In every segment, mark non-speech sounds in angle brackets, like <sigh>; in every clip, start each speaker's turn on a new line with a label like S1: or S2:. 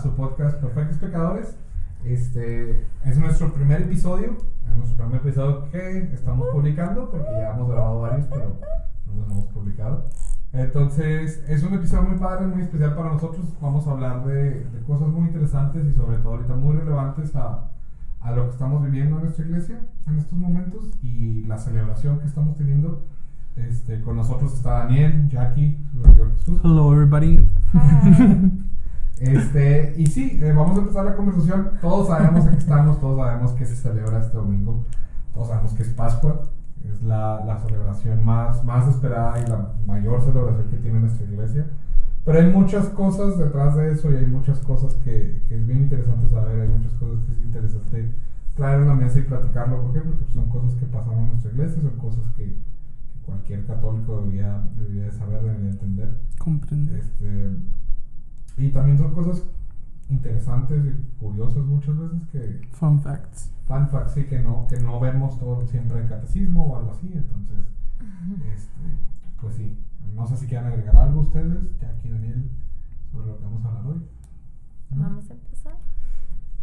S1: su podcast Perfectos Pecadores. Este es nuestro primer episodio, es nuestro primer episodio que estamos publicando, porque ya hemos grabado varios, pero no los hemos publicado. Entonces, es un episodio muy padre, muy especial para nosotros. Vamos a hablar de, de cosas muy interesantes y sobre todo ahorita muy relevantes a, a lo que estamos viviendo en nuestra iglesia en estos momentos y la celebración que estamos teniendo. Este, con nosotros está Daniel, Jackie, Jesús.
S2: Hello, everybody. <laughs>
S1: Este, y sí, eh, vamos a empezar la conversación. Todos sabemos a qué estamos, todos sabemos que se celebra este domingo, todos sabemos que es Pascua, es la, la celebración más, más esperada y la mayor celebración que tiene nuestra iglesia. Pero hay muchas cosas detrás de eso y hay muchas cosas que, que es bien interesante saber, hay muchas cosas que es interesante traer a la mesa y platicarlo. ¿Por qué? Porque son cosas que pasaron en nuestra iglesia, son cosas que, cualquier católico debería, debería de saber, debería entender.
S2: Comprende.
S1: Este, y también son cosas interesantes y curiosas muchas veces que
S2: Fun facts.
S1: fun facts sí que no que no vemos todo siempre en catecismo o algo así entonces este, pues sí no sé si quieren agregar algo ustedes ya aquí Daniel sobre lo que vamos a hablar hoy
S3: Vamos a empezar.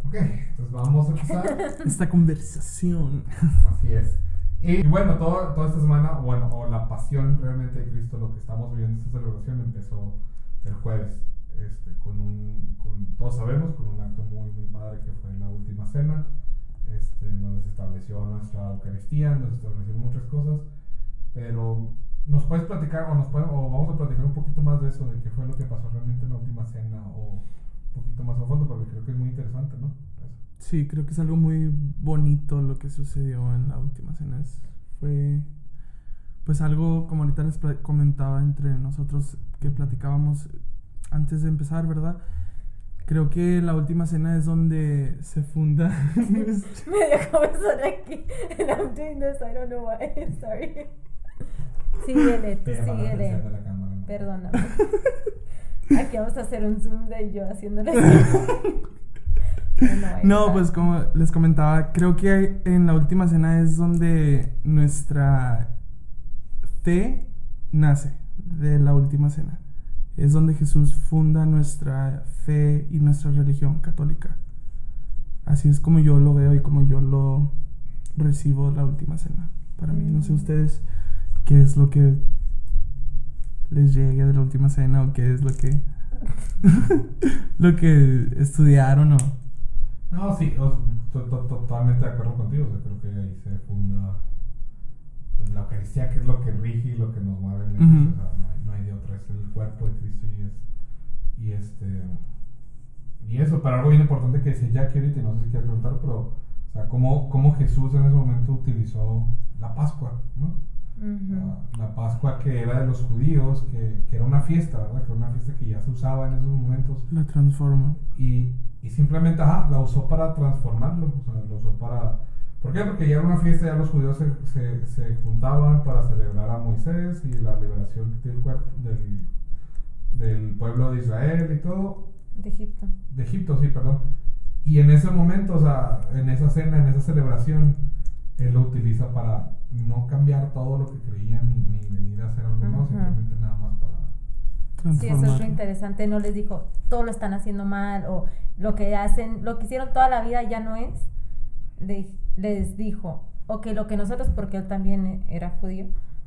S1: ok entonces vamos a empezar <laughs>
S2: Esta conversación.
S1: Así es. Y bueno, todo- toda esta semana, bueno, o la pasión realmente de Cristo, lo que estamos viviendo esta celebración empezó el jueves, este, con un, con, todos sabemos, con un acto muy, muy padre que fue la última cena, este, donde se estableció nuestra Eucaristía, donde se establecieron muchas cosas, pero nos puedes platicar, o, nos puede- o vamos a platicar un poquito más de eso, de qué fue lo que pasó realmente en la última cena, o un poquito más a fondo, porque creo que es muy interesante, ¿no?
S2: Sí, creo que es algo muy bonito lo que sucedió en la última cena. Fue pues algo, como ahorita les comentaba entre nosotros que platicábamos antes de empezar, ¿verdad? Creo que la última cena es donde se funda. <laughs>
S3: Me dio comezón aquí. And I'm doing this, I don't know why. <laughs> Sorry. Síguele, tú síguele. Perdóname. Aquí vamos a hacer un zoom de yo haciéndole <laughs> no,
S2: pues como les comentaba, creo que en la última cena es donde nuestra fe nace de la última cena. Es donde Jesús funda nuestra fe y nuestra religión católica. Así es como yo lo veo y como yo lo recibo la última cena. Para mí, no sé
S3: Mm.
S2: ustedes qué es lo que les llegue de la última cena o qué es lo que <laughs> lo que estudiaron o
S1: No, sí, totalmente de acuerdo contigo. O sea, creo que ahí se funda pues, la Eucaristía, que es lo que rige y lo que nos mueve en la de otra, es el cuerpo de Cristo y es. Y este. Y eso, pero algo bien importante que decía Jackie ahorita, no sé si quieres preguntar, pero. O sea, cómo, cómo Jesús en ese momento utilizó la Pascua, ¿no?
S3: Ujú.
S1: Ah, la Pascua que era de los judíos, que, que era una fiesta, ¿verdad? Que era una fiesta que ya se usaba en esos momentos
S2: la transformo.
S1: y, y simplemente ajá, la usó para transformarlo, o sea, la usó para... ¿Por qué? Porque ya era una fiesta, ya los judíos se, se, se juntaban para celebrar a Moisés y la liberación del, cuerpo, del, del pueblo de Israel y todo,
S3: De Egipto.
S1: de Egipto, sí, perdón. Y en ese momento, o sea, en esa cena, en esa celebración, él lo utiliza para no cambiar todo lo que creían ni, ni venir a hacer algo nuevo, simplemente nada más para...
S3: Sí, eso es lo interesante. No les dijo, todo lo están haciendo mal o lo que hacen, lo que hicieron toda la vida ya no es. Le- les dijo, ok, lo que nosotros, porque él también era judío,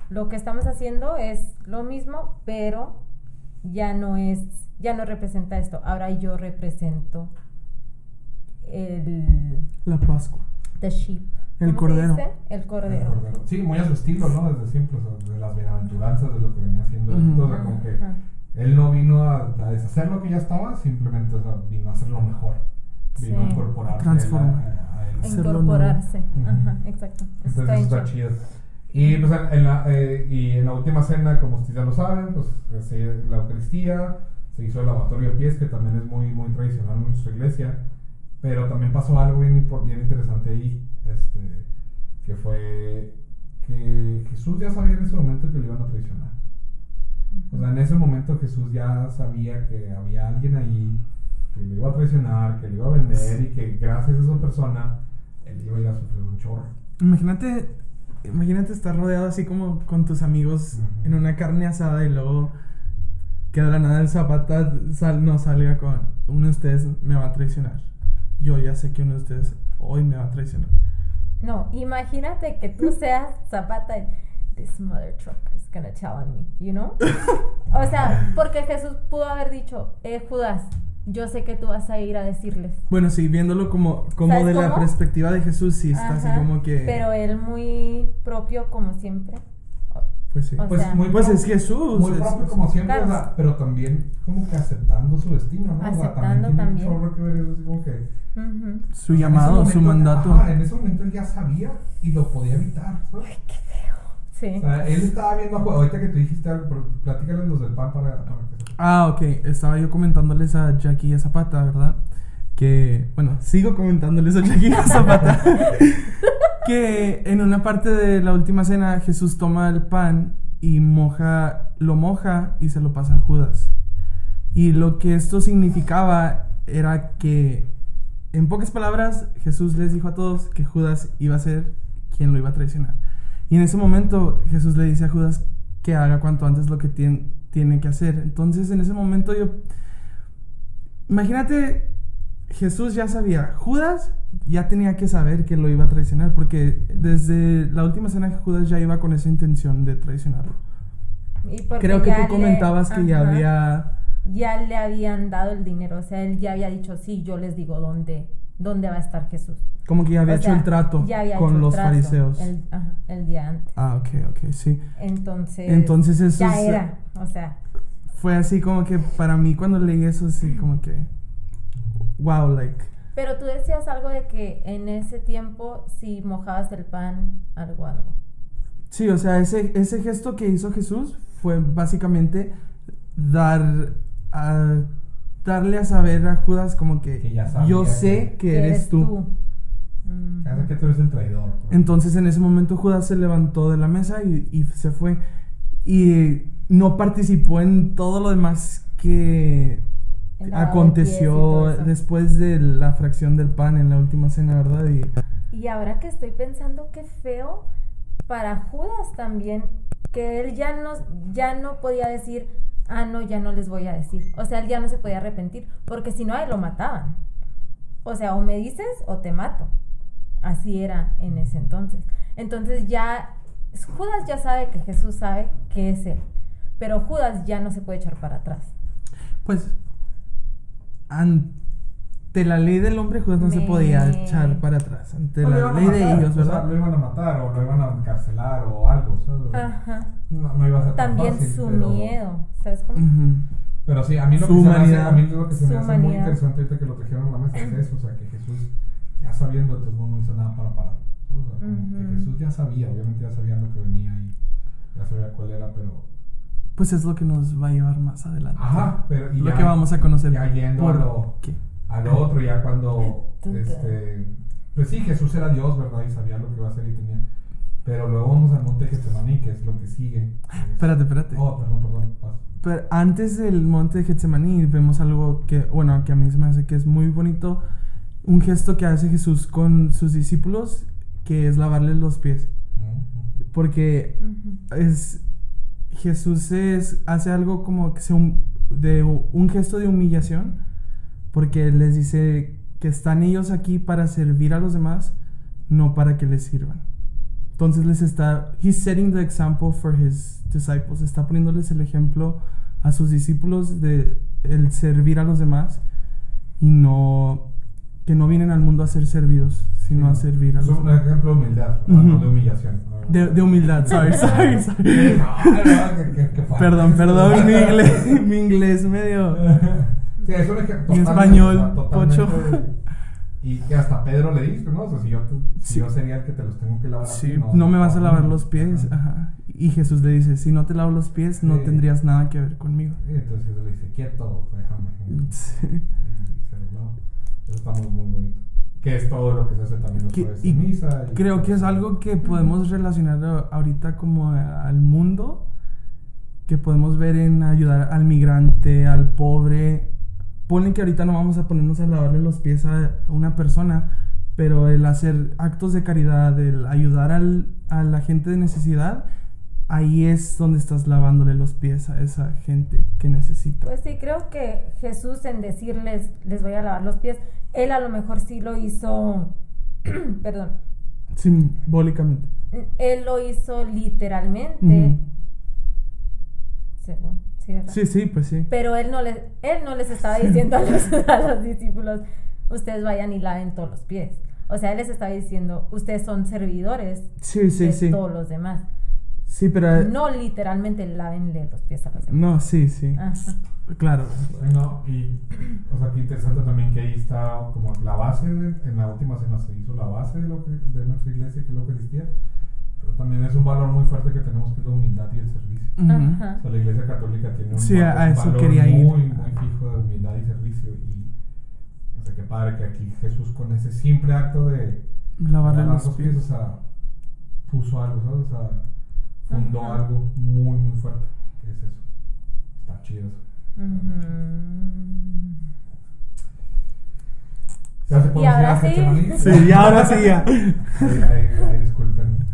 S3: lo que estamos haciendo es lo mismo, pero ya no es, ya no representa esto. Ahora yo represento el
S2: La Pascua.
S3: the sheep.
S2: El
S3: ¿Cómo se
S2: cordero.
S3: El cordero.
S1: El cordero. Sí, muy a su estilo, ¿no? Desde siempre, o sea, de las bienaventuranzas, de lo que venía haciendo. él,
S2: Ujú.
S1: o sea, como que él no vino a, a deshacer lo que ya estaba, simplemente o sea, vino a hacerlo mejor. Vino a
S3: Sí.
S1: incorporarse
S2: Transformar.
S1: a.
S2: Hacerlo
S3: Incorporarse. Ajá, exacto. Eso
S1: Entonces
S3: está
S1: eso está chido. Y pues en, la, eh, y en la última cena, como ustedes ya lo saben, pues se- la Eucaristía, se hizo el lavatorio de pies, que también es muy, muy tradicional en nuestra iglesia. Pero también pasó algo bien, bien interesante ahí, este, que fue que Jesús ya sabía en ese momento que lo iban a traicionar. O sea, en ese momento Jesús ya sabía que había alguien ahí que lo iba a traicionar, que lo iba a vender y que gracias a esa persona él iba a ir a sufrir un chorro.
S2: Imagínate, imagínate estar rodeado así como con tus amigos en una carne asada y luego que de la nada el zapata sal, no salga con uno de ustedes me va a traicionar. Yo ya sé que uno de ustedes hoy me va a traicionar.
S3: No, imagínate que tú <laughs> seas Zapata y this mother trucker is gonna tell on me, you know? <laughs> O sea, porque Jesús pudo haber dicho, eh, Judas, yo sé que tú vas a ir a decirles.
S2: Bueno, sí, viéndolo como, como
S3: ¿Sabes
S2: de la perspectiva de Jesús, sí, está así como que...
S3: Pero él muy propio como siempre.
S2: Pues sí.
S3: o
S1: Pues,
S3: sea,
S1: muy
S2: Pues es Jesús,
S1: Muy
S2: es-
S1: propio como siempre,
S3: Claro.
S1: o sea, pero también como que aceptando su destino, ¿no? o sea,
S3: Aceptando
S1: también.
S3: también.
S1: Tiene que ver eso, así como que.
S2: Su
S1: o
S2: llamado, su mandato.
S1: Ajá, en ese momento él ya sabía y lo podía evitar, ¿sabes?
S3: Sí.
S1: O sea, él estaba viendo, a ahorita que tú dijiste algo, platícales los del pan para, para que se-
S2: Ah, ok. Estaba yo comentándoles a Jackie y a Zapata, ¿verdad? Que, bueno, sigo comentándoles a Jackie y a Zapata. <laughs> que en una parte de la última cena Jesús toma el pan y moja, lo moja y se lo pasa a Judas. Y lo que esto significaba era que, en pocas palabras, Jesús les dijo a todos que Judas iba a ser quien lo iba a traicionar. Y en ese momento Jesús le dice a Judas que haga cuanto antes lo que tien- tiene que hacer. Entonces en ese momento yo... Imagínate, Jesús ya sabía, Judas ya tenía que saber que lo iba a traicionar, porque desde la última cena Judas ya iba con esa intención de traicionarlo.
S3: Y
S2: Creo que tú
S3: le-
S2: comentabas que ya había...
S3: Ya le habían dado el dinero, o sea, él ya había dicho, sí, yo les digo dónde, dónde va a estar Jesús.
S2: Como que ya había
S3: O
S2: hecho
S3: sea,
S2: el trato
S3: ya había
S2: con
S3: hecho
S2: los
S3: trato
S2: fariseos.
S3: El, ajá, el día antes.
S2: Ah, ok, ok, sí.
S3: Entonces,
S2: Entonces eso
S3: ya
S2: es-
S3: era, o sea,
S2: Fue así como que para mí cuando leí eso, así como que... Wow, like...
S3: pero tú decías algo de que en ese tiempo si mojabas el pan, algo, algo.
S2: Sí, o sea, ese, ese gesto que hizo Jesús fue básicamente dar a, darle a saber a Judas como que,
S1: Que ya sabía
S2: yo
S1: que-
S2: sé que eres, tú.
S1: Ya sé que tú eres el traidor. ¿no?
S2: Entonces en ese momento Judas se levantó de la mesa y, y se fue. Y no participó en todo lo demás que aconteció después de la fracción del pan en la última cena, ¿verdad? Y,
S3: Y ahora que estoy pensando qué feo para Judas también, que él ya no, ya no podía decir, ah, no, ya no les voy a decir. O sea, él ya no se podía arrepentir, porque si no, a él lo mataban. O sea, o me dices o te mato. Así era en ese entonces. Entonces ya, Judas ya sabe que Jesús sabe que es él, pero Judas ya no se puede echar para atrás.
S2: pues ante la ley del hombre Judas no se podía echar para atrás. Ante la ley de ellos,
S1: o sea,
S2: ¿verdad?
S1: lo iban a matar o lo iban a encarcelar o algo. ¿sabes?
S3: Ajá.
S1: No, no iba a ser tan
S3: También
S1: fácil,
S3: su
S1: pero-
S3: miedo, ¿sabes cómo?
S1: Pero sí, a mí lo
S2: Su
S1: que se me hace, a mí lo que se me hace muy interesante ahorita que lo trajeron a la mesa es eso, o sea, que Jesús, ya sabiendo, entonces no hizo nada para parar. O sea, como que
S3: Ujú.
S1: Jesús ya sabía, obviamente ya sabía lo que venía y ya sabía cuál era, pero...
S2: Pues es lo que nos va a llevar más adelante.
S1: Ajá, pero... y
S2: lo
S1: ya-
S2: que vamos a conocer.
S1: Ya yendo a
S2: por
S1: lo,
S2: qué.
S1: a lo otro, ya cuando... Este, pues sí, Jesús era Dios, ¿verdad? Y sabía lo que iba a hacer y tenía... Pero luego vamos al monte Getsemaní, que es lo que sigue. que es-
S2: Espérate, espérate.
S1: Oh, perdón, perdón.
S2: Pero antes del monte de Getsemaní vemos algo que, bueno, que a mí se me hace que es muy bonito. Un gesto que hace Jesús con sus discípulos, que es lavarles los pies. Porque es Jesús es, hace algo como que se hum- de un gesto de humillación porque les dice que están ellos aquí para servir a los demás no para que les sirvan. Entonces les está he's setting the example for his disciples. Está poniéndoles el ejemplo a sus discípulos de el servir a los demás y no que no vienen al mundo a ser servidos sino a servir a
S1: Es
S2: los
S1: un
S2: demás
S1: ejemplo de humildad, no de humillación.
S2: de, de humildad sorry sorry, sorry.
S1: No, no, que- que- que fuerte.
S2: Perdón, perdón, <laughs> mi inglés, <laughs> mi inglés medio.
S1: Sí, es un ejemplo.
S2: Mi español, pocho.
S1: Y que hasta Pedro le dijo, ¿no? O sea, si yo, si
S2: Sí.
S1: yo sería el que te los tengo que lavar.
S2: Sí, no me vas a lavar los pies.
S1: Ajá.
S2: Ajá. Y Jesús le dice, si no te lavo los pies, no
S1: Sí.
S2: tendrías nada que ver conmigo.
S1: Y entonces Jesús le dice, quieto, déjame.
S2: Sí.
S1: Y se los lava. Eso está muy, muy bonito. Que es todo lo que se hace también los jueves de misa. y-
S2: Creo que es algo que podemos relacionar ahorita como a- al mundo, que podemos ver en ayudar al migrante, al pobre. Ponle que ahorita no vamos a ponernos a lavarle los pies a una persona, pero el hacer actos de caridad, el ayudar al- a la gente de necesidad, ahí es donde estás lavándole los pies a esa gente que necesita.
S3: Pues sí, creo que Jesús en decirles, les voy a lavar los pies, él a lo mejor sí lo hizo, <clears throat> perdón,
S2: Simbólicamente.
S3: él lo hizo literalmente,
S2: Ujú.
S3: según, sí, ¿verdad?
S2: Sí, sí, pues sí.
S3: Pero él no les, él no les estaba diciendo a los, <laughs> a los discípulos, ustedes vayan y laven todos los pies. O sea, él les estaba diciendo, ustedes son servidores
S2: Sí, sí,
S3: de
S2: sí.
S3: todos los demás.
S2: Sí, pero...
S3: No literalmente lávenle los pies a los demás.
S2: No, sí, sí.
S3: Ajá.
S2: Claro.
S1: No, y, o sea, qué interesante también que ahí está como la base, de- en la última cena se hizo la base de, lo que, de nuestra iglesia, que es la Eucaristía, pero también es un valor muy fuerte que tenemos, que es la humildad y el servicio.
S3: Ajá.
S1: O sea, la iglesia católica tiene un,
S2: Sí,
S1: va-
S2: a
S1: un
S2: eso
S1: valor
S2: quería ir.
S1: muy, muy fijo de humildad y servicio, y o sea, qué padre que aquí Jesús con ese simple acto de
S2: Lavarle
S1: lavar
S2: los pies.
S1: o sea, puso algo, ¿sabes? O sea, fundó algo muy, muy fuerte, que es eso. Está chido eso. Ya se puede
S3: ahora
S1: decir,
S3: sí.
S1: ah, Getsemaní. <laughs>
S2: Sí, y ahora sí ya.
S1: Ahí, ahí- ahí disculpen.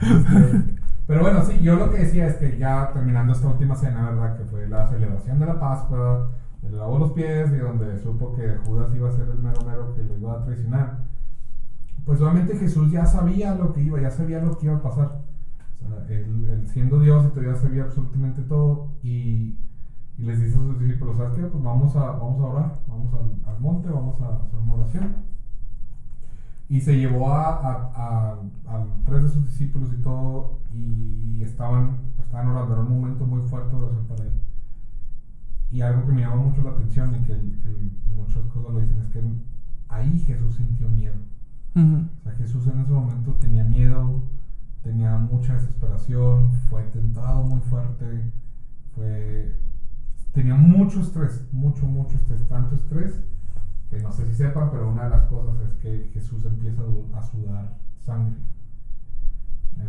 S1: Pero bueno, sí, yo lo que decía es que ya terminando esta última cena, ¿verdad? Que fue la celebración de la Pascua, le lavó los pies y donde supo que Judas iba a ser el mero mero que lo iba a traicionar. Pues obviamente Jesús ya sabía lo que iba, ya sabía lo que iba a pasar. Sea, él, él siendo Dios y todavía sabía absolutamente todo y, y les dice a sus discípulos, ¿sabes qué? Pues vamos a, vamos a orar, vamos al, al monte, vamos a hacer una oración. Y se llevó a, a- a- tres de sus discípulos y todo, y estaban, estaban orando. Era un momento muy fuerte de oración para él. Y algo que me llama mucho la atención y que, que muchas cosas lo dicen es que ahí Jesús sintió miedo. O sea, Jesús en ese momento tenía miedo, tenía mucha desesperación, fue tentado muy fuerte, fue, tenía mucho estrés, mucho, mucho estrés, tanto estrés que no sé si sepan, pero una de las cosas es que Jesús empieza a, sudar sangre.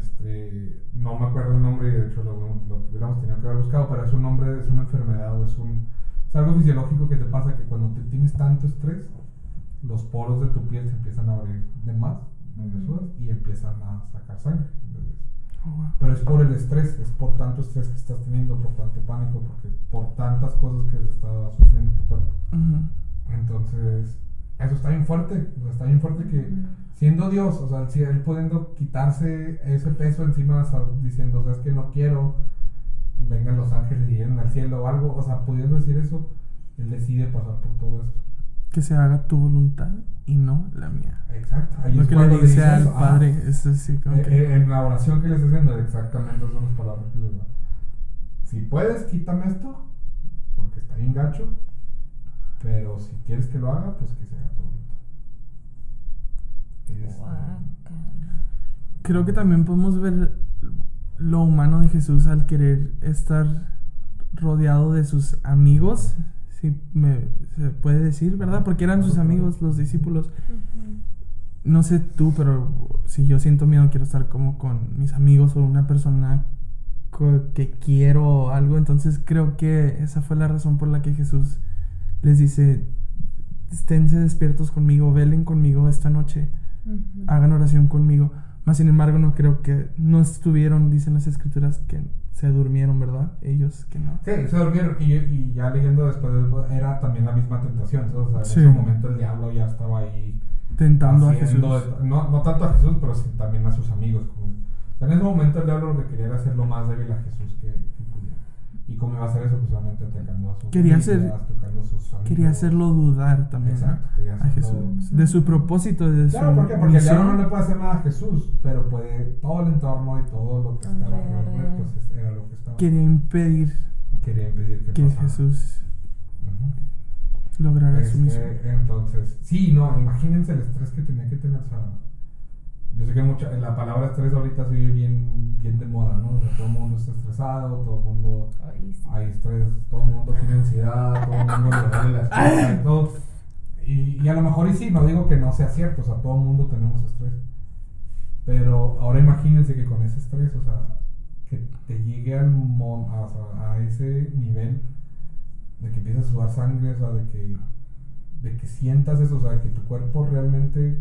S1: Este, no me acuerdo el nombre y de hecho lo, lo hubiéramos tenido que haber buscado, pero es un nombre, es una enfermedad o es un es algo fisiológico que te pasa que cuando te tienes tanto estrés, los poros de tu piel se empiezan a abrir de más, y empiezan a sacar sangre.
S2: Wow.
S1: pero es por el estrés, es por tanto estrés que estás teniendo, por tanto pánico, porque por tantas cosas que está sufriendo tu cuerpo. Entonces, eso está bien fuerte, o sea, está bien fuerte que siendo Dios, o sea, si él pudiendo quitarse ese peso encima, o sea, diciendo, sabes que no quiero, vengan los ángeles y lleguen al cielo o algo, o sea, pudiendo decir eso, él decide pasar por todo esto.
S2: Que se haga tu voluntad y no la mía.
S1: Exacto. Ahí
S2: Lo
S1: es
S2: que le dice al
S1: eso, ah,
S2: padre es así como
S1: eh,
S2: que...
S1: eh, en la oración que le está haciendo, exactamente son las palabras que les da. Si puedes, quítame esto, porque está bien gacho, pero si quieres que lo haga, pues que se haga tu voluntad.
S2: Creo que también podemos ver lo humano de Jesús al querer estar rodeado de sus amigos, si me se puede decir, ¿verdad? Porque eran sus amigos, los discípulos. No sé tú, pero si yo siento miedo, quiero estar como con mis amigos o una persona que quiero o algo. Entonces creo que esa fue la razón por la que Jesús les dice, esténse despiertos conmigo, velen conmigo esta noche, hagan oración conmigo. Más sin embargo, no creo que no estuvieron, dicen las escrituras, que se durmieron, ¿verdad? Ellos que no.
S1: Sí, se durmieron y, y ya leyendo después de- era también la misma tentación. Entonces, en
S2: Sí.
S1: ese momento el diablo ya estaba ahí
S2: Tentando a Jesús.
S1: No, no tanto a Jesús, pero sí también a sus amigos. como- en ese momento el diablo lo que quería era hacer lo más débil a Jesús que. Y cómo iba a hacer eso, pues solamente atacando a sus
S2: Quería
S1: familias,
S2: hacer-
S1: tocando a sus amigos.
S2: Quería hacerlo dudar también.
S1: Exacto, quería
S2: a
S1: hacerlo-
S2: Jesús. De su propósito, de
S1: Claro,
S2: su
S1: ¿por qué? Porque el diablo no le puede hacer nada a Jesús, pero puede todo el entorno y todo lo que estaba
S3: Alrededor de
S1: alrededor,
S3: él.
S1: pues es- era lo que estaba.
S2: Quería impedir
S1: Quería impedir que,
S2: que
S1: pasara.
S2: Jesús lograra su
S1: Este,
S2: misión.
S1: entonces, sí, no, imagínense el estrés que tenía que tener. O sea, yo sé que mucha, la palabra estrés ahorita se oye bien, bien de moda, ¿no? O sea, todo el mundo está estresado, todo el mundo
S3: Ay, sí.
S1: hay estrés, todo el mundo tiene ansiedad, todo el mundo le duele la espalda y todo. Y, y a lo mejor y sí, no digo que no sea cierto, o sea, todo el mundo tenemos estrés. Pero ahora imagínense que con ese estrés, o sea, que te llegue al mon- a, ese nivel de que empiezas a sudar sangre, o sea, de que, de que sientas eso, o sea, que tu cuerpo realmente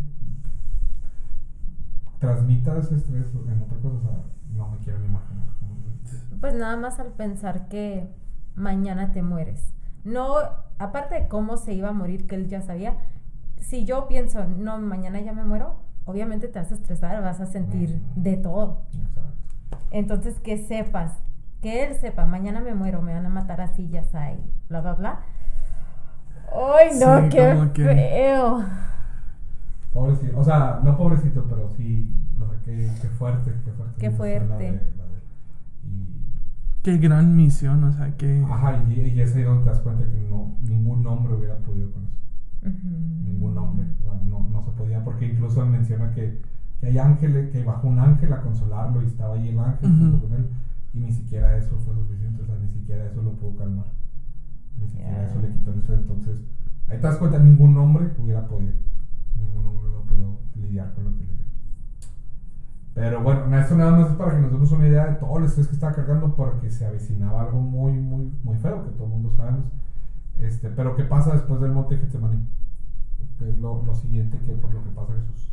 S1: transmita ese estrés en otra cosa, o sea, no me quiero ni imaginar.
S3: Pues nada más al pensar que mañana te mueres. No, aparte de cómo se iba a morir, que él ya sabía, si yo pienso, no, mañana ya me muero, obviamente te vas a estresar, vas a sentir de todo.
S1: Exacto.
S3: Entonces, que sepas, que él sepa, mañana me muero, me van a matar así, ya ahí, bla, bla, bla. ¡Ay, no!
S2: Sí.
S1: Pobrecito, o sea, no pobrecito, pero sí, o sea, qué, qué fuerte, qué fuerte.
S3: Qué fuerte.
S1: de- la de- y,
S2: Qué gran misión, o sea, que...
S1: ajá, y, y es ahí donde te das cuenta que no, ningún hombre hubiera podido con eso.
S3: Ujú.
S1: Ningún hombre, o sea, no, no se podía, porque incluso él menciona que, que hay ángeles, que bajó un ángel a consolarlo y estaba ahí el ángel junto con él, y ni siquiera eso fue suficiente, o sea, ni siquiera eso lo pudo calmar. Ni siquiera eso le quitó el estrés, entonces, ahí te das cuenta, ningún hombre hubiera podido, ningún hombre hubiera podido lidiar con lo que lidió. Pero bueno, esto nada más es para que nos demos una idea de todo el estrés que estaba cargando porque se avecinaba algo muy, muy, muy feo que todo el mundo sabemos. Este, pero ¿qué pasa después del monte Getsemaní? Que es lo, lo siguiente que por lo que pasa Jesús.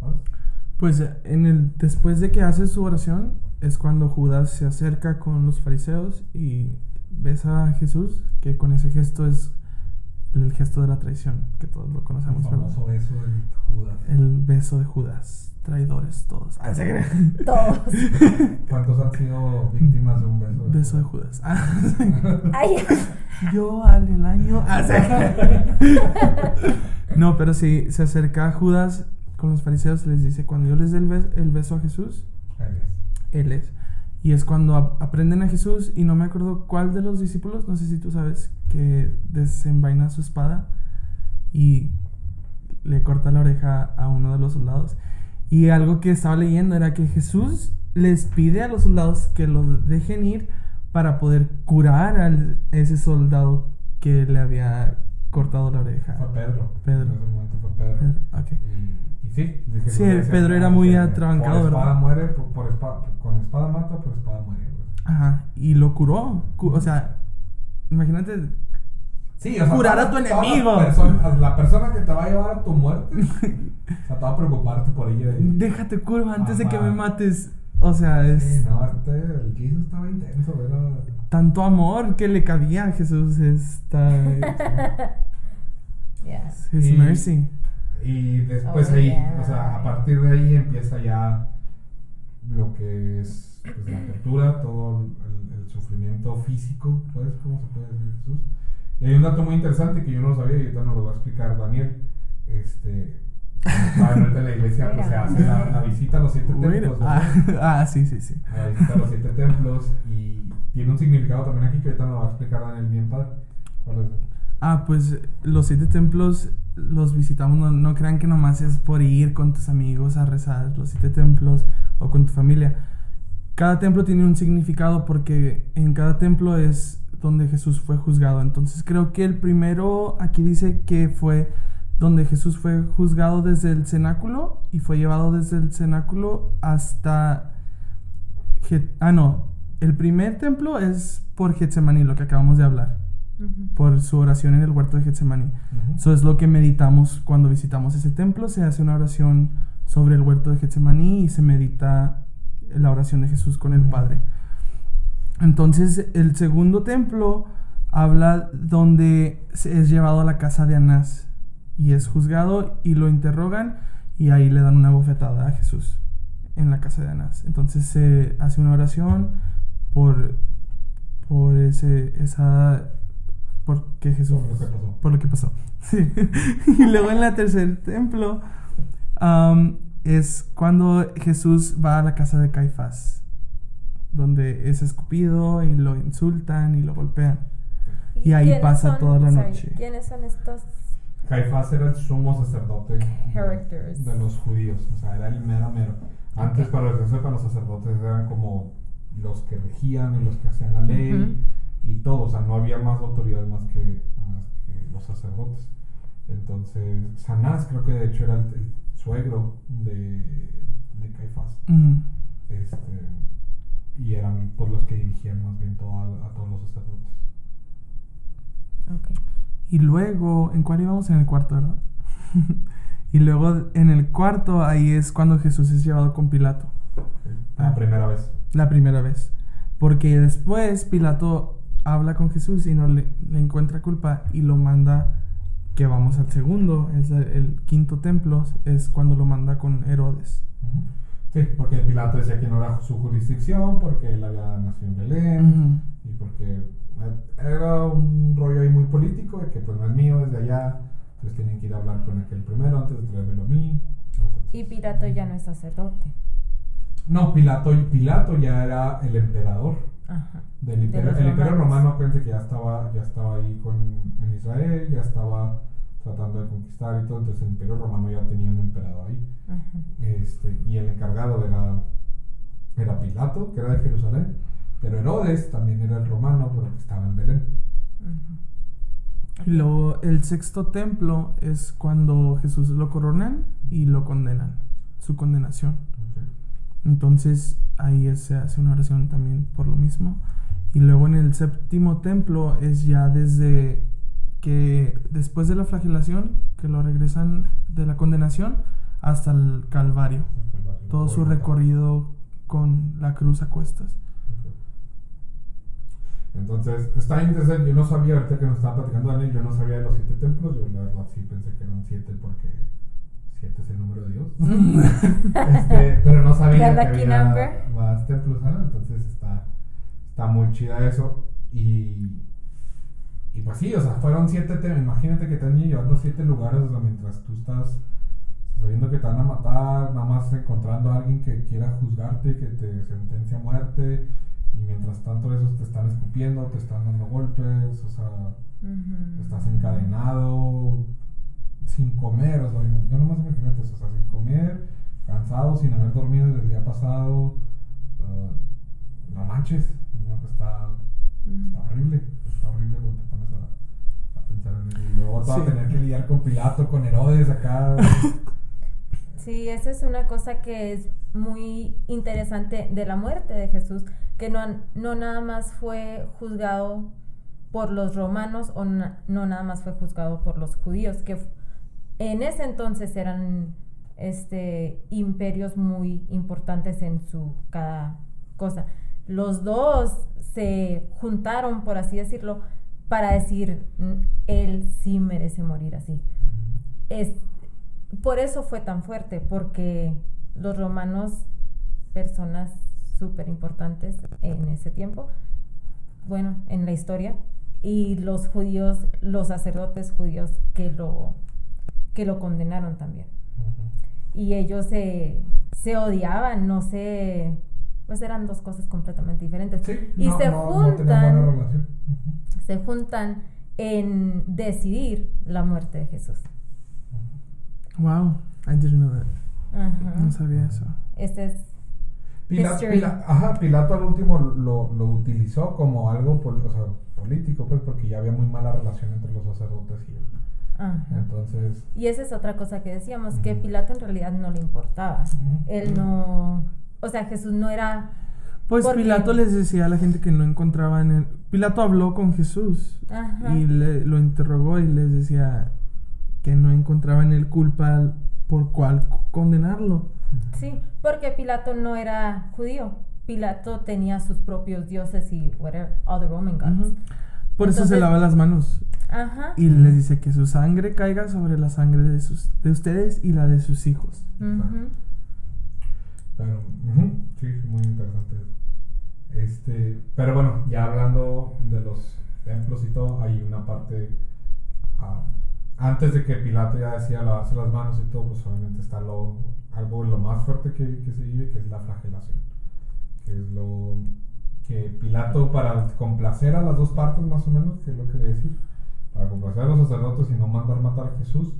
S1: ¿Sabes?
S2: Pues en el, después de que hace su oración es cuando Judas se acerca con los fariseos y besa a Jesús, que con ese gesto es el gesto de la traición, que todos lo
S1: El
S2: conocemos, ¿verdad?
S1: famoso beso de Judas.
S2: El beso de Judas. Traidores todos. Ah, se creen. <laughs>
S3: Todos. <laughs>
S1: ¿Cuántos han sido víctimas de un beso de
S2: Beso de Judas. Ah, <laughs>
S3: Ay,
S2: Yo al el año. Ah. No, pero sí, se acerca a Judas con los fariseos y les dice, cuando yo les dé el, bes- el beso a Jesús,
S1: Él es.
S2: Él es. Y es cuando ap- aprenden a Jesús y no me acuerdo cuál de los discípulos, no sé si tú sabes, que desenvaina su espada y le corta la oreja a uno de los soldados. Y algo que estaba leyendo era que Jesús les pide a los soldados que los dejen ir para poder curar a ese soldado que le había cortado la oreja.
S1: Fue Pedro.
S2: Pedro.
S1: En ese momento fue Pedro.
S2: Pedro, ok.
S1: Y, y sí, de Jesús
S2: Sí,
S1: decía,
S2: Pedro era
S1: "No,
S2: muy
S1: que
S2: atrabancado,
S1: Por espada
S2: ¿verdad?
S1: muere, por, por espada, con espada mata, por espada muere.
S2: Ajá, y lo curó. Cu- O sea, imagínate
S1: Sí, o sea,
S2: Curar a tu enemigo.
S1: personas- la persona que te va a llevar a tu muerte, <laughs> o sea, te va a preocuparte por ella. y-
S2: Déjate curva antes de que me mates. O sea, es
S1: Sí, no, este, el Jesus estaba intenso, era...
S2: tanto amor que le cabía a Jesús. <laughs> <laughs>
S3: Yeah.
S2: his
S1: Y-
S2: mercy.
S1: Y después
S3: Oh,
S1: ahí,
S3: yeah.
S1: o sea, a partir de ahí empieza ya lo que es pues, la tortura, todo el, el sufrimiento físico, pues, ¿cómo se puede decir Jesús? Y hay un dato muy interesante que yo no lo sabía y ahorita nos lo va a explicar Daniel. Este, cuando estaba en la iglesia, pues se hace la, la visita a los siete
S2: Bueno,
S1: templos. ¿no?
S2: ah, <laughs> ah, sí, sí, sí.
S1: La visita a los siete templos y tiene un significado también aquí que ahorita nos va a explicar Daniel bien padre. ¿Cuál es?
S2: Ah, pues los siete templos los visitamos. No, crean que nomás es por ir con tus amigos a rezar los siete templos o con tu familia. Cada templo tiene un significado porque en cada templo es donde Jesús fue juzgado. Entonces creo que el primero aquí dice que fue donde Jesús fue juzgado desde el cenáculo y fue llevado desde el cenáculo hasta... Ah, no. El primer templo es por Getsemaní, lo que acabamos de hablar Por su oración en el huerto de Getsemaní. Eso es lo que meditamos cuando visitamos ese templo. Se hace una oración sobre el huerto de Getsemaní y se medita la oración de Jesús con el. Padre. Entonces, el segundo templo habla donde se- es llevado a la casa de Anás y es juzgado y lo interrogan y ahí le dan una bofetada a Jesús en la casa de Anás. Entonces se hace una oración por por ese esa porque Jesús
S1: Por lo que pasó.
S2: por lo que pasó. <laughs> Sí. y luego en el tercer templo am, es cuando Jesús va a la casa de Caifás, donde es escupido y lo insultan y lo golpean. Y ahí
S3: quiénes
S2: pasa toda la noche.
S3: ¿Quiénes son estos?
S1: Caifás era el sumo sacerdote
S3: Characters.
S1: de los judíos, o sea, era el mero mero. Antes,
S3: Ok.
S1: para los que sepan, los sacerdotes eran como los que regían y los que hacían la ley
S3: Ujú.
S1: Y todo, o sea, no había más autoridad más que, más que los sacerdotes. Entonces, Sanás creo que de hecho era el, el suegro de, de Caifás. Este, y eran pues, los que dirigían más bien todo a, a todos los sacerdotes.
S3: Ok.
S2: Y luego, ¿en cuál íbamos? En el cuarto, ¿verdad? <laughs> y luego en el cuarto, ahí es cuando Jesús es llevado con Pilato.
S1: La
S2: Ah.
S1: primera vez.
S2: La primera vez. Porque después Pilato habla con Jesús y no le, le encuentra culpa y lo manda que vamos al segundo, es el, el quinto templo, es cuando lo manda con Herodes.
S1: Sí, porque Pilato decía que no era su jurisdicción, porque él había nacido en Belén,
S2: Ujú.
S1: y porque eh, era un rollo ahí muy político, de que pues no es mío, es de allá, entonces tienen que ir a hablar con aquel primero antes de traérmelo a mí. entonces-
S3: Y Pilato ya no es sacerdote.
S1: No, Pilato, Pilato ya era el emperador
S3: Ajá.
S1: Del
S3: De
S1: imperio, el imperio romano, acuérdense que ya estaba, ya estaba ahí con, en Israel, ya estaba tratando de conquistar y todo, entonces el imperio romano ya tenía un emperador ahí.
S3: Ajá.
S1: Este, y el encargado era, era Pilato, que era de Jerusalén, pero Herodes también era el romano, pero que estaba en Belén.
S3: Ujú.
S2: Y luego el sexto templo es cuando Jesús lo coronan y lo condenan, su condenación. Entonces ahí se hace una oración también por lo mismo. Y luego en el séptimo templo es ya desde que después de la flagelación, que lo regresan de la condenación hasta el Calvario.
S1: El Calvario,
S2: Todo su recorrido con la cruz a cuestas.
S1: Entonces, está interesante. Yo no sabía, ahorita que nos estaba platicando Daniel, yo no sabía de los siete templos. Yo, la verdad, sí pensé que eran siete porque siete es el número de Dios. <laughs> Este, pero no sabía
S3: The
S1: que había
S3: number.
S1: más templos. ¿ah? Entonces, está, muy chida eso. Y, y pues sí, o sea, fueron siete templos. Imagínate que te han llevando a siete lugares o sea, mientras tú estás sabiendo que te van a matar, nada más encontrando a alguien que quiera juzgarte, que te sentencia a muerte, y mientras tanto esos te están escupiendo, te están dando golpes, o sea, estás encadenado, sin comer, o sea, yo nomás imagínate eso, o sea, sin comer, cansado, sin haber dormido desde el día pasado, ah, no manches, está, está horrible, está horrible cuando te pones a, a pensar en eso, y luego vas a
S2: Sí.
S1: tener que lidiar con Pilato, con Herodes acá. <laughs>
S3: Sí, esa es una cosa que es muy interesante de la muerte de Jesús, que no, no nada más fue juzgado por los romanos o na- no nada más fue juzgado por los judíos, que en ese entonces eran este, imperios muy importantes en su cada cosa. Los dos se juntaron, por así decirlo, para decir, "Mm, él sí merece morir así. Es, por eso fue tan fuerte, porque los romanos, personas súper importantes en ese tiempo, bueno, en la historia, y los judíos, los sacerdotes judíos que lo, que lo condenaron también. Y ellos se, se odiaban, no sé, pues eran dos cosas completamente diferentes.
S1: Sí,
S3: y
S1: no,
S3: se
S1: no-
S3: juntan, se juntan en decidir la muerte de Jesús.
S2: Wow, I didn't know that. No sabía eso.
S3: Este es
S1: Pilato. Pila- ajá, Pilato al último lo, lo utilizó como algo pol- o sea, político, pues, porque ya había muy mala relación entre los sacerdotes y él.
S3: Ajá.
S1: Entonces,
S3: Y esa es otra cosa que decíamos, que. Pilato en realidad no le importaba. Él no, o sea, Jesús no era,
S2: Pues Pilato les decía a la gente que no encontraban el... Pilato habló con Jesús
S3: Ajá.
S2: y le- lo interrogó y les decía que no encontraban el culpa por cuál condenarlo.
S3: sí, porque Pilato no era judío. Pilato tenía sus propios dioses y whatever, other Roman gods.
S2: Por eso se lava las manos
S3: Ajá.
S2: y les dice que su sangre caiga sobre la sangre de, sus, de ustedes y la de sus hijos.
S3: Ujú.
S1: Pero, ujú, sí, muy interesante. Este, pero bueno, ya hablando de los templos y todo, hay una parte ah, antes de que Pilato ya decía lavarse las manos y todo, pues obviamente está lo, algo lo más fuerte que, que se vive, que es la flagelación. Que es lo que Pilato, para complacer a las dos partes más o menos, que es lo que decir, para complacer a los sacerdotes y no mandar matar a Jesús,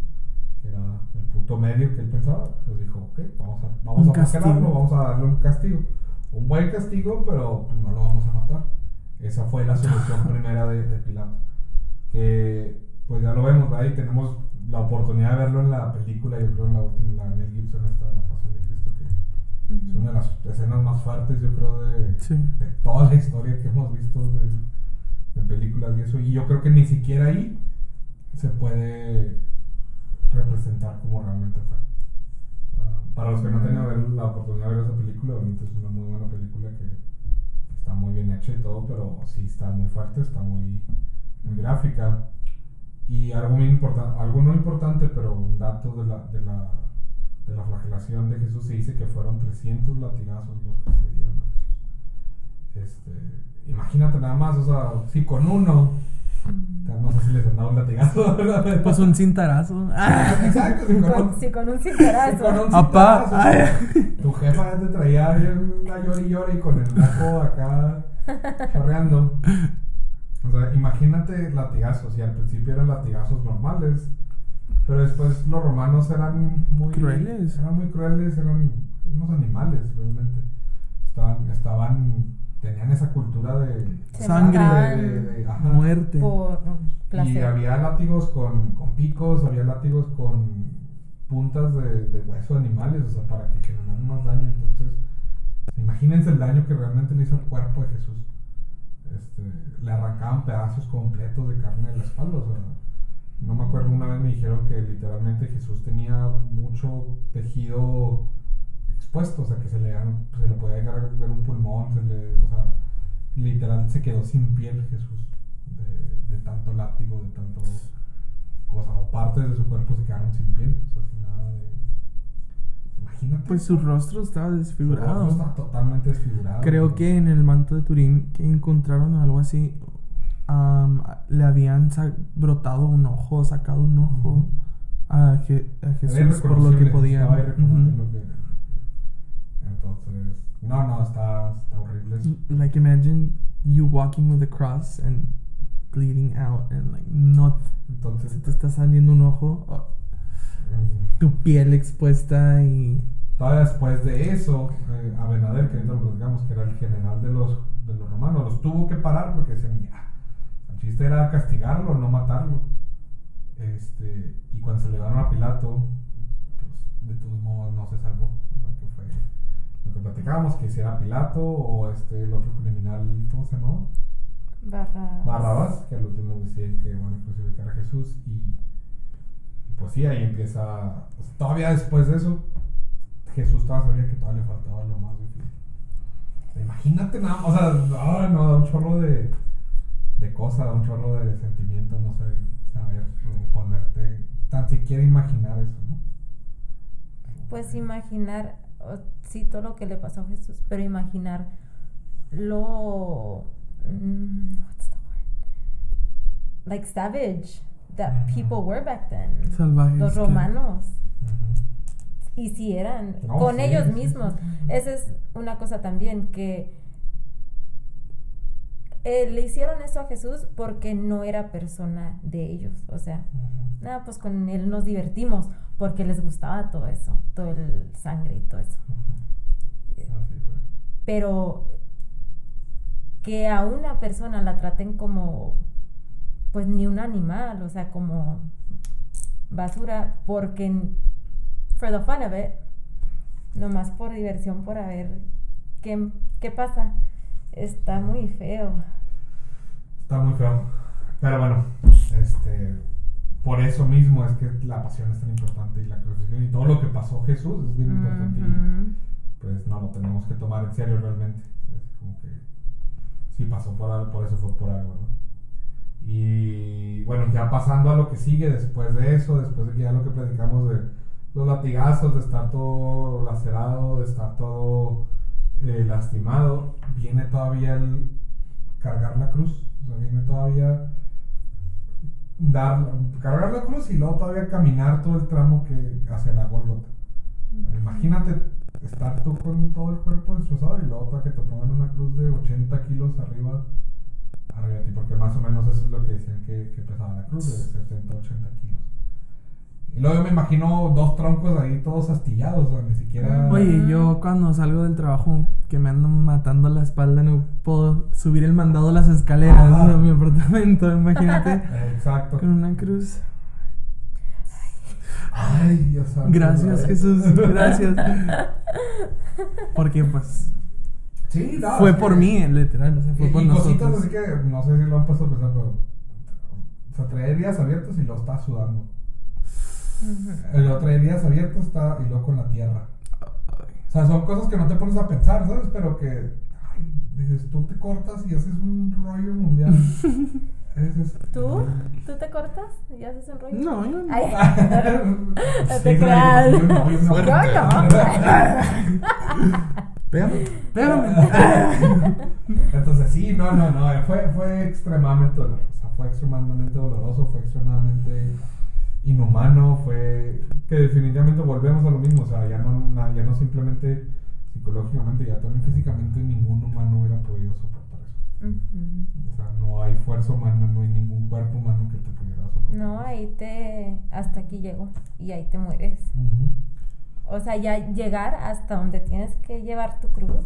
S1: que era el punto medio que él pensaba, pues dijo, ok, vamos a, vamos
S2: Un
S1: a
S2: castigo.
S1: vamos a darle un castigo. Un buen castigo, pero pues, no lo vamos a matar. Esa fue la solución <laughs> primera de, de Pilato. Que pues ya lo vemos, ¿verdad? Y tenemos la oportunidad de verlo en la película, yo creo en la última, la Mel Gibson, esta de La Pasión de Cristo, que es una de las escenas más fuertes, yo creo, de,
S2: Sí.
S1: de toda la historia que hemos visto de, de películas y eso. Y yo creo que ni siquiera ahí se puede representar como realmente fue. Ah, para los que no han tenido ver- la oportunidad de ver esa película, obviamente es una muy buena película que está muy bien hecha y todo, pero sí está muy fuerte, está muy, muy gráfica. Y algo, muy importa- algo no importante, pero un dato de la, de, la, de la flagelación de Jesús se dice que fueron 300 latigazos los que se dieron a Jesús. Este, imagínate nada más, o sea, si con uno, no sé si les han dado un latigazo. <laughs>
S2: Pues un cintarazo. <laughs>
S1: Exacto, si con un,
S3: Sí, con un
S1: si
S3: cintarazo.
S1: con un
S2: Apá,
S1: cintarazo,
S2: ay.
S1: tu jefa ya te traía bien una llori llori con el moco acá chorreando. O sea, imagínate latigazos, y al principio eran latigazos normales, pero después los romanos eran muy
S2: Crueles.
S1: Eran muy crueles, eran unos animales realmente. Estaban, estaban, tenían esa cultura de
S3: Se
S2: Sangre.
S1: de- de- ajá.
S2: Muerte.
S3: Por
S1: Y había látigos con, con picos, había látigos con puntas de, de hueso de animales, o sea, para que generaran más daño. Entonces, imagínense el daño que realmente le hizo al cuerpo de Jesús. Este, le arrancaban pedazos completos de carne de la espalda. O sea, no me acuerdo, una vez me dijeron que literalmente Jesús tenía mucho tejido expuesto, o sea, que se le, se le podía llegar a ver un pulmón, se le, o sea, literal se quedó sin piel Jesús de, de tanto látigo, de tanto cosa, o partes de su cuerpo se quedaron sin piel, o sea, sin nada de... Imagínate.
S2: Pues su rostro estaba
S1: su rostro
S2: desfigurado.
S1: está totalmente desfigurado.
S2: Creo que en el manto de Turín que encontraron algo así, am, le habían brotado un ojo, sacado un ojo
S1: Ujú.
S2: a, Je- a Jesús por lo que
S1: estaba irreconocible
S2: Ujú.
S1: lo que- Entonces, no, no, está, está horrible. eso.
S2: Like imagine you walking with a cross and bleeding out and like no
S1: Entonces,
S2: se te está saliendo un ojo, oh, tu piel expuesta y
S1: Todavía después de eso, eh, Abenader, que ahorita lo platicamos, que era el general de los, de los romanos, los tuvo que parar porque decían, ya, el chiste era castigarlo, no matarlo. Este, y cuando se le llevaron a Pilato, pues de todos modos no se salvó. O sea, que fue lo que platicábamos, que si era Pilato o este, el otro criminal, ¿cómo se llamaba?
S3: Barra.
S1: Barrabás, que al último deciden que a crucificar a Jesús y, y pues sí, ahí empieza, pues, todavía después de eso, Jesús todavía sabía que todavía le faltaba lo más difícil. Imagínate nada, o sea, ay, no, da un chorro de, de cosas, da un chorro de sentimientos, no sé, saber ponerte, tan siquiera imaginar eso, ¿no?
S3: Pues imaginar, sí, todo lo que le pasó a Jesús, pero imaginar lo. mm, what's the word? Like savage that people were back then.
S2: salvajes.
S3: Los
S2: que-
S3: romanos.
S1: Ujú.
S3: Y si eran
S1: No,
S3: con
S1: sí,
S3: ellos
S1: sí,
S3: mismos. Esa es una cosa también que eh, le hicieron eso a Jesús porque no era persona de ellos. O sea, nada, pues con él nos divertimos porque les gustaba todo eso, todo el sangre y todo eso. Pero que a una persona la traten como, pues ni un animal, o sea, como basura, porque for the fun of it, nomás por diversión, por a ver qué, qué pasa, está muy feo.
S1: Está muy feo. Pero bueno, este, por eso mismo es que la pasión es tan importante y la crucifixión y todo lo que pasó Jesús es bien importante y pues no lo tenemos que tomar en serio realmente. Es como que sí pasó por algo, por eso fue por algo, ¿verdad? Y bueno, ya pasando a lo que sigue después de eso, después de que ya lo que platicamos de los latigazos, de estar todo lacerado, de estar todo eh, lastimado, viene todavía el cargar la cruz. O sea, viene todavía dar, cargar la cruz y luego todavía caminar todo el tramo que hacia la Gólgota. Imagínate estar tú con todo el cuerpo destrozado y luego que te pongan una cruz de 80 kilos arriba, arriba de ti, porque más o menos eso es lo que decían que, que pesaba la cruz, de 70, 80 kilos. Y luego yo me imagino dos troncos ahí todos astillados, o sea, ni siquiera...
S2: Oye, yo cuando salgo del trabajo que me andan matando la espalda no puedo subir el mandado a las escaleras
S1: Ajá.
S2: de mi apartamento, imagínate
S1: Eh, Exacto.
S2: con una cruz.
S1: Ay, Dios santo.
S2: Gracias. Jesús, gracias. Porque pues
S1: Sí, no,
S2: fue por
S1: que-
S2: mí, literal, o sea, fue
S1: y,
S2: por
S1: y cositas
S2: nosotros.
S1: así que no sé si lo han a pensar, pero. O sea, traer días abiertos y lo está sudando. El otro días abiertos está y luego con la tierra. O sea, son cosas que no te pones a pensar, ¿sabes? Pero que. Ay, dices, tú te cortas y haces un rollo mundial. <laughs>
S3: ¿Tú? ¿Tú te cortas y haces un rollo?
S2: No, yo no.
S3: Ay, <laughs>
S1: Sí,
S3: te creas.
S1: yo no, yo no.
S3: Yo <laughs>
S2: Pégame, pégame.
S1: Entonces, sí, no, no, no, fue, fue extremadamente doloroso. O sea, fue extremadamente doloroso, fue extremadamente inhumano, fue que definitivamente volvemos a lo mismo. O sea, ya no, ya no simplemente psicológicamente, ya también físicamente ningún humano hubiera podido soportar eso. O sea, no hay fuerza humana, no hay ningún cuerpo humano que te pudiera soportar.
S3: No, ahí te. Hasta aquí llego y ahí te mueres. O sea, ya llegar hasta donde tienes que llevar tu cruz.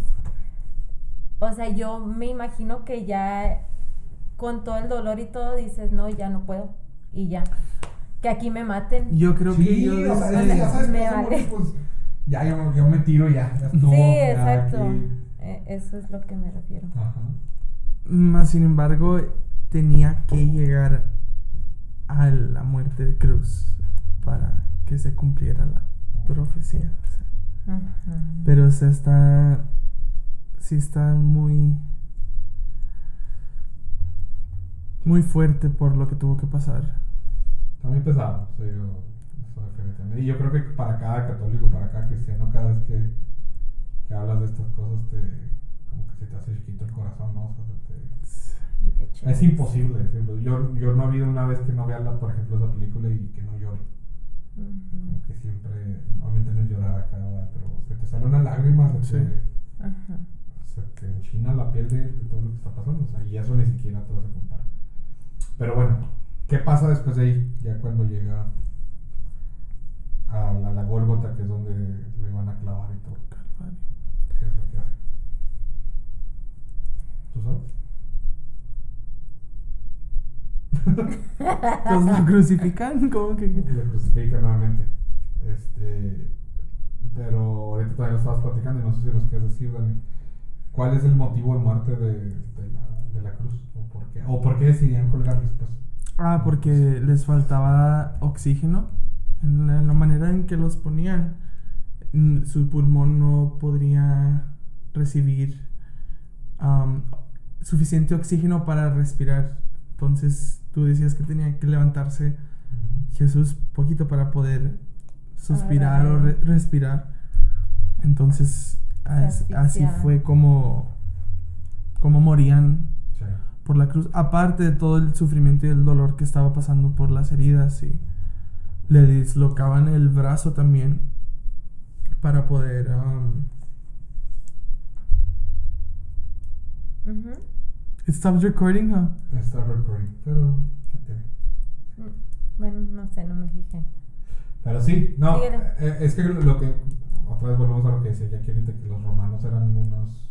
S3: O sea, yo me imagino que ya con todo el dolor y todo dices, no, ya no puedo. Y ya. Que aquí me maten.
S2: Yo creo que
S1: Sí,
S2: yo.
S1: o sea,
S3: sea,
S1: sabes
S3: me vale.
S1: pues, ya yo, yo me tiro ya, ya estuvo,
S3: sí, exacto. Eh, Eso es lo que me refiero.
S1: Ajá.
S2: Más sin embargo, tenía que llegar a la muerte de Cruz para que se cumpliera la profecía. o sea. Pero o sea, está. Sí, está muy. Muy fuerte por lo que tuvo que pasar.
S1: Está muy pesado, sí, yo, eso definitivamente. Y yo creo que para cada católico, para cada cristiano, cada vez que, que hablas de estas cosas, te, como que se te hace chiquito el corazón, ¿no? O sea, se te-. Es imposible. sí, Yo, yo no ha habido una vez que no vea, la, por ejemplo, esa película y que no llore. Como que siempre, obviamente no es llorar acá, pero se te sale una lágrima, se te,
S2: Sí.
S3: Ajá.
S1: se te enchina la piel de, de todo lo que está pasando. O sea, y eso ni siquiera todo se compara. Pero bueno, ¿qué pasa después de ahí? Ya cuando llega a la, la Gólgota, que es donde lo iban a clavar y todo.
S2: Calvario.
S1: ¿Qué es lo que hace? ¿Tú sabes?
S2: Los <laughs> lo crucifican, como que.
S1: lo crucifica nuevamente. Este, pero ahorita todavía lo estabas platicando y no sé si nos quieres decir, Dani. ¿Cuál es el motivo de muerte de, de la, de la cruz? ¿O por qué, o por qué decidían colgarles? Pues?
S2: Ah, porque les faltaba oxígeno. En la, en la manera en que los ponían, mm, su pulmón no podría recibir suficiente oxígeno para respirar. Entonces tú decías que tenía que levantarse Jesús poquito para poder suspirar o re- respirar. Entonces as- así fue como, como morían. Por la cruz, aparte de todo el sufrimiento y el dolor que estaba pasando por las heridas y le dislocaban el brazo también para poder um,
S3: Ujú.
S2: it stopped recording huh?
S1: Está recording, pero ¿qué tiene?
S3: Mm, Bueno, no sé, no me fijé.
S1: Pero sí, no, eh, es que lo que, otra vez volvemos a lo que decía Jackie ahorita, que los romanos eran unos,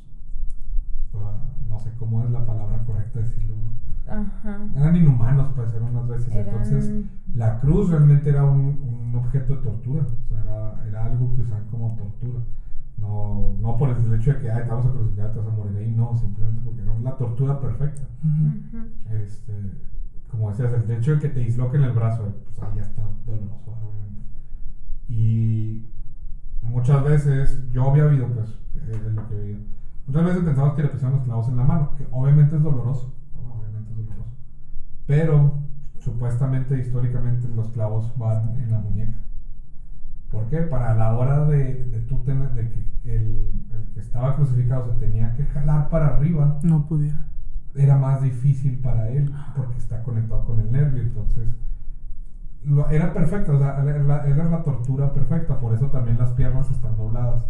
S1: no sé cómo es la palabra correcta decirlo,
S3: Ajá.
S1: eran inhumanos, pues, eran unas veces,
S3: Eran-
S1: entonces la cruz realmente era un, un objeto de tortura, o sea, era, era algo que usaban como tortura. No, no por el hecho de que, ay, te vamos a crucificar, te vas a morir ahí, no, simplemente porque era la tortura perfecta. Este, como decías, el hecho de que te disloquen el brazo, pues ahí ya está doloroso, obviamente. Y muchas veces, yo había oído, pues, eh, de lo que he muchas veces pensamos que le pusieron los clavos en la mano, que obviamente es doloroso, obviamente es doloroso. Pero, supuestamente, históricamente, los clavos van en la muñeca. ¿Por qué? Para la hora de, de tú tener, de que el, el que estaba crucificado se tenía que jalar para arriba,
S2: no pudiera
S1: era más difícil para él porque está conectado con el nervio. Entonces, lo- era perfecto, o sea, era era la tortura perfecta. Por eso también las piernas están dobladas.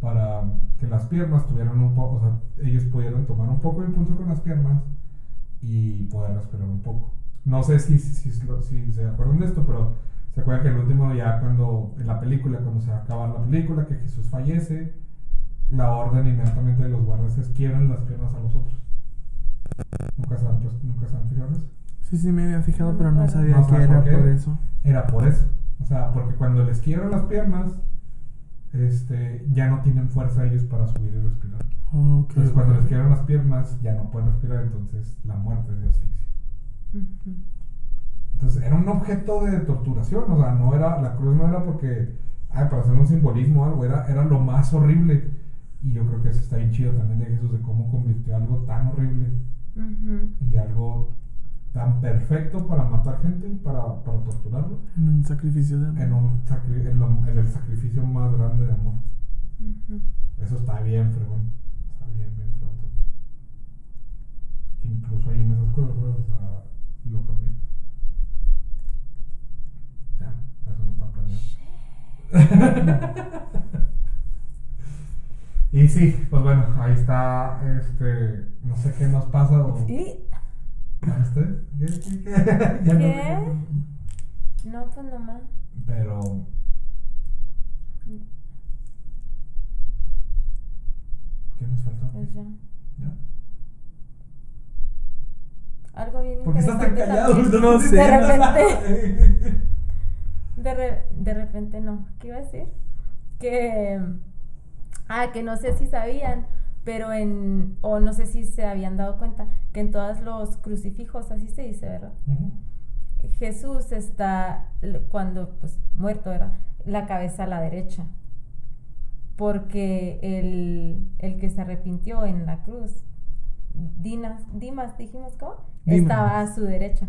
S1: Para que las piernas tuvieran un poco, o sea, ellos pudieran tomar un poco de impulso con las piernas y poder respirar un poco. No sé si, si, si, si se acuerdan de esto, pero se acuerdan que el último ya cuando, en la película, cuando se acaba la película, que Jesús fallece, la orden inmediatamente de los guardias es quiebren las piernas a los otros. Nunca se han, pues, nunca se han fijado eso.
S2: sí sí me había fijado pero no sabía
S1: No
S2: que era
S1: por qué.
S2: por eso
S1: Era por eso. O sea, porque cuando les quiebran las piernas, este, ya no tienen fuerza ellos para subir y respirar.
S2: Oh,
S1: Entonces, cuando les quiebran las piernas, ya no pueden respirar, entonces la muerte es de asfixia. Entonces, era un objeto de torturación, o sea, no era, la cruz no era porque, ay, para hacer un simbolismo o algo, era, era lo más horrible Y yo creo que eso está bien chido también de Jesús, de cómo convirtió algo tan horrible y algo tan perfecto para matar gente para, para torturarlo
S2: En un sacrificio de amor.
S1: en, un sacri- en, lo- en el sacrificio más grande de amor. Eso está bien, fregón. Está bien, bien fregón. Que incluso ahí en esas cosas, ¿sabes? O sea, lo cambió. Ya, eso no está planeado. <laughs> <laughs> y sí, pues bueno, ahí está, este, no sé qué nos pasa o...
S3: ¿Y?
S1: ¿A usted? ¿Qué? ¿Qué? ¿Qué? <laughs> Ya no-
S3: ¿Qué? No, pues nomás.
S1: Pero... ¿Qué nos falta?
S3: Pues ya.
S1: ¿Ya?
S3: Algo bien
S1: ¿Por qué estás tan callado?
S3: también.
S2: No sé.
S3: De repente.
S1: repente. <laughs>
S3: De, re- de repente no. ¿Qué iba a decir? Que. Ah, que no sé si sabían, pero en. O no sé si se habían dado cuenta, que en todos los crucifijos, así se dice, ¿verdad? Jesús está, cuando pues muerto era, la cabeza a la derecha. Porque el, el que se arrepintió en la cruz, Dinas, Dimas, dijimos cómo,
S2: Dimas.
S3: estaba a su derecha.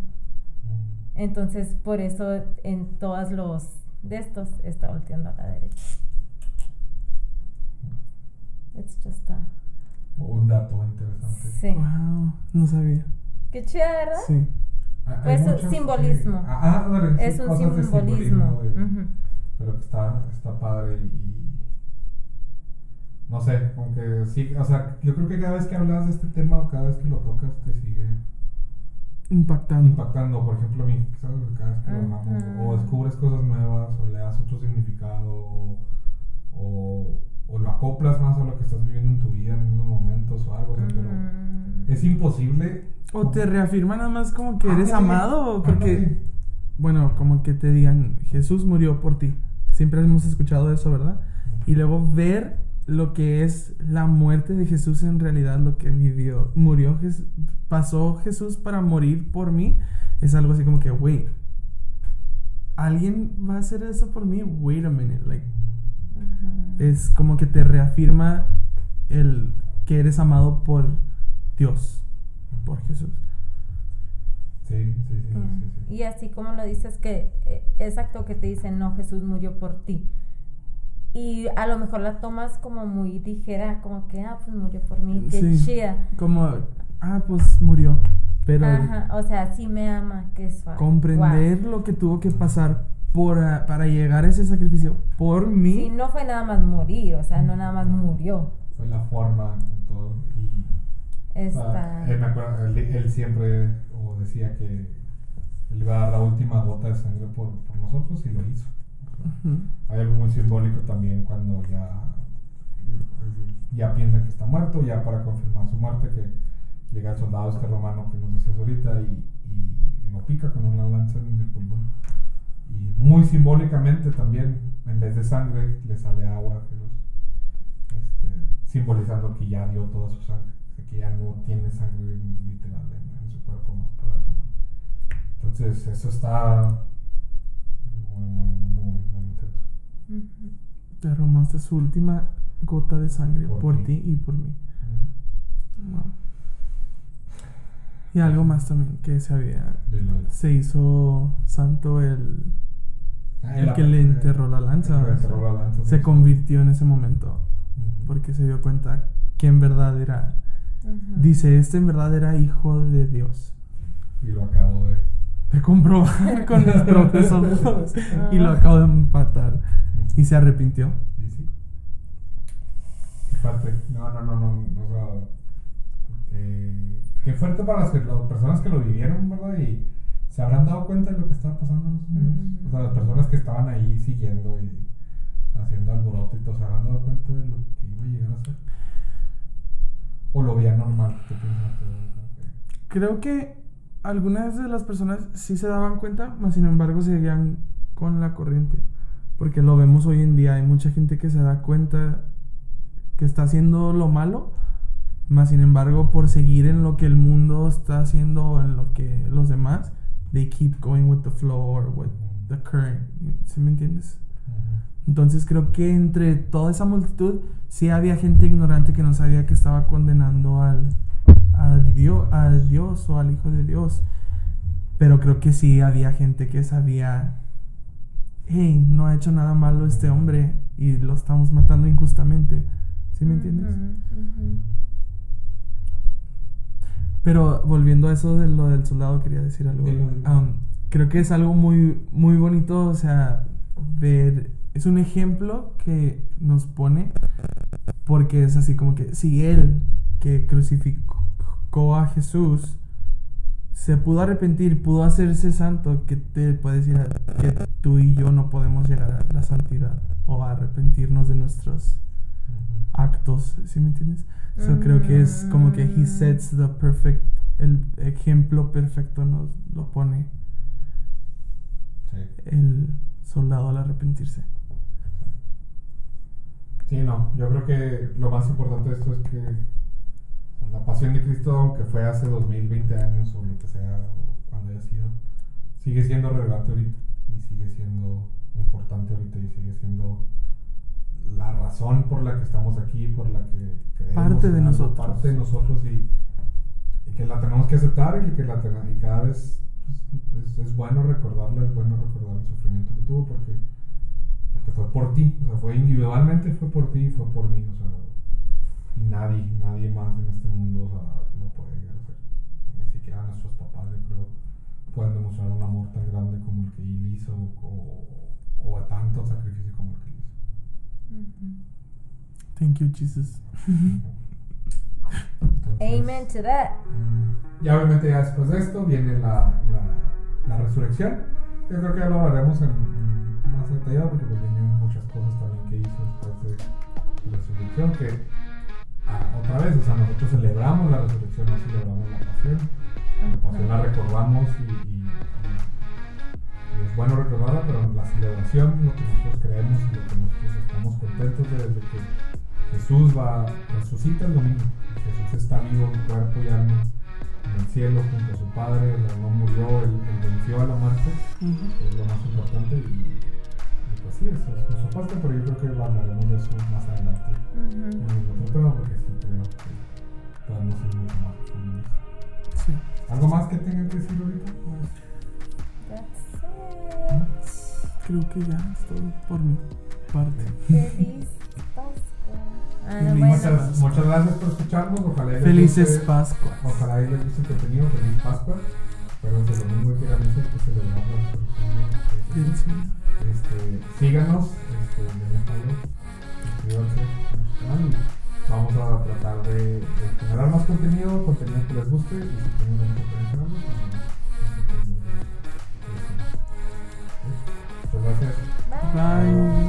S3: Entonces, por eso en todos los de estos está volteando a la derecha. It's just a...
S1: Un dato interesante.
S3: Sí.
S2: Wow, no sabía.
S3: Qué chida, ¿verdad?
S2: Sí.
S1: Hay-
S3: Pues,
S1: hay muchos,
S3: simbolismo.
S1: sí. Ah, ah, ándale, sí,
S3: Es un
S1: cosas de
S3: simbolismo.
S1: de-. Pero que está, está padre y. No sé, como que sí, o sea, yo creo que cada vez que hablas de este tema o cada vez que lo tocas te sigue
S2: Impactando.
S1: impactando. Por ejemplo, a mí, ¿sabes? Cada vez que lo hablamos, o descubres cosas nuevas, o le das otro significado, o, o, o lo acoplas más a lo que estás viviendo en tu vida en esos momentos o algo, o sea, pero
S3: Mm.
S1: es imposible.
S2: O te reafirma nada más como que eres
S1: Ándale,
S2: amado, porque,
S1: ándale.
S2: bueno, como que te digan, Jesús murió por ti. Siempre hemos escuchado eso, ¿verdad? Y luego ver lo que es la muerte de Jesús en realidad, lo que vivió, murió, pasó Jesús para morir por mí, es algo así como que, wait, ¿alguien va a hacer eso por mí? Wait a minute, like, Es como que te reafirma el que eres amado por Dios, por Jesús.
S1: Sí, sí, sí, sí, sí, sí.
S3: Y así como lo dices que eh, exacto que te dicen, no, Jesús murió por ti. Y a lo mejor la tomas como muy ligera, como que, ah, pues murió por mí, qué
S2: Sí.
S3: chida.
S2: Como, ah, pues murió. Pero
S3: Ajá, o sea, sí me ama, que es
S2: comprender lo que tuvo que pasar por, a- para llegar a ese sacrificio por mí.
S3: Sí, no fue nada más morir, o sea, no nada más murió.
S1: Fue la forma y todo. Y, o sea,
S3: Está...
S1: él, me acuerdo, él, él siempre o decía que él iba a dar la última gota de sangre por, por nosotros y lo hizo.
S2: Ujú.
S1: Hay algo muy simbólico también cuando ya, ya piensan que está muerto, ya para confirmar su muerte, que llega el soldado este romano que nos decías ahorita y, y lo pica con una lanza en el pulmón. Y muy simbólicamente también, en vez de sangre, le sale agua a Jesús, este, simbolizando que ya dio toda su sangre, que ya no tiene sangre literal en, en su cuerpo más para derramar. Entonces, eso está muy, muy, muy, muy intenso.
S2: Derramaste su última gota de sangre
S1: Por
S2: por,
S1: ti.
S2: y por mí. Wow. Y algo más también que se había. Se hizo santo el,
S1: Ah,
S2: el que le enterró la lanza.
S1: el que le enterró la lanza,
S2: Se convirtió en ese momento. Porque se dio cuenta que en verdad era. Dice, este en verdad era hijo de Dios.
S1: Y lo acabo de.
S2: De comprobar con mis propios ojos. y lo
S3: Ah.
S2: acabo de matar. Y se arrepintió.
S1: Y sí. Fuerte. No, no, no, no. O sea, que, qué fuerte para las, que- las personas que lo vivieron, ¿verdad? Y se habrán dado cuenta de lo que estaba pasando momentos.
S3: Ujú.
S1: O sea, las personas que estaban ahí siguiendo y haciendo alboroto y todo, se habrán dado cuenta de lo que iba a llegar a ser. O lo veían normal. ¿Qué piensas tú?
S2: Creo que algunas de las personas sí se daban cuenta, mas sin embargo seguían con la corriente. Porque lo vemos hoy en día, hay mucha gente que se da cuenta que está haciendo lo malo, mas sin embargo por seguir en lo que el mundo está haciendo o en lo que los demás, they keep going with the flow or with the current. ¿Sí me entiendes? Entonces creo que entre toda esa multitud sí había gente ignorante que no sabía que estaba condenando al, a Dios, al Dios o al Hijo de Dios. Pero creo que sí había gente que sabía, hey, no ha hecho nada malo este hombre y lo estamos matando injustamente. ¿Sí me entiendes?
S3: Ujú, ujú.
S2: Pero volviendo a eso de lo del soldado, quería decir algo. Um, creo que es algo muy, muy bonito, o sea, ver, es un ejemplo que nos pone, porque es así como que si él que crucificó a Jesús se pudo arrepentir, pudo hacerse santo, que te puede decir a- que tú y yo no podemos llegar a la santidad o a arrepentirnos de nuestros actos, ¿sí me entiendes? So creo que es como que he sets the perfect, el ejemplo perfecto nos lo pone
S1: Sí.
S2: el soldado al arrepentirse.
S1: Sí, no, yo creo que lo más importante de esto es que la pasión de Cristo, aunque fue hace 2020 años o lo que sea, o cuando haya sido, sigue siendo relevante ahorita y sigue siendo importante ahorita y sigue siendo la razón por la que estamos aquí, por la que creemos
S2: Parte de nosotros.
S1: parte de nosotros y, y que la tenemos que aceptar y que la ten- y cada vez pues, es, es bueno recordarla, es bueno recordar el sufrimiento que tuvo porque porque fue por ti, o sea, fue individualmente, fue por ti y fue por mí, o sea, y nadie, nadie más en este mundo, o sea, lo puede llegar a hacer. Ni siquiera nuestros papás, yo creo, pueden demostrar un amor tan grande como el que él hizo, o, o a tanto sacrificio como el que él hizo.
S3: Ujú.
S2: Thank you, Jesus.
S1: Entonces,
S3: Amen to that.
S1: mm, Ya obviamente ya después de esto viene la, la, la resurrección. Yo creo que ya lo hablaremos en, en más detallado porque pues vienen muchas cosas también que hizo después de la resurrección que ah, otra vez, o sea, nosotros celebramos la resurrección, no celebramos la pasión. La pasión la recordamos y, bueno recordarla, pero la celebración, lo que nosotros creemos y lo que nosotros estamos contentos de desde que Jesús va, resucita el domingo. Jesús está vivo en cuerpo y alma en el cielo junto a su Padre, él no murió, él, él venció a la muerte, es lo más importante y, y pues sí, eso es nuestra parte, pero yo creo que hablaremos de eso más adelante en el otro tema porque sí creo que podemos ir mucho más.
S2: Sí.
S1: ¿Algo más que tengan que decir ahorita? Pues,
S2: Creo que ya es todo por mi parte.
S3: Feliz Pascua. Ah,
S2: Feliz
S3: bueno.
S1: muchas, muchas gracias por escucharnos. Ojalá
S2: Felices
S1: guste-
S2: Pascuas.
S1: Ojalá y les guste el contenido. Feliz Pascua. Pero el domingo que ir a misa que celebramos la. Este, síganos, este, denle follow, suscríbanse a nuestro canal y vamos a tratar de, de generar más contenido, contenido que les guste y si tienen pues, Bye.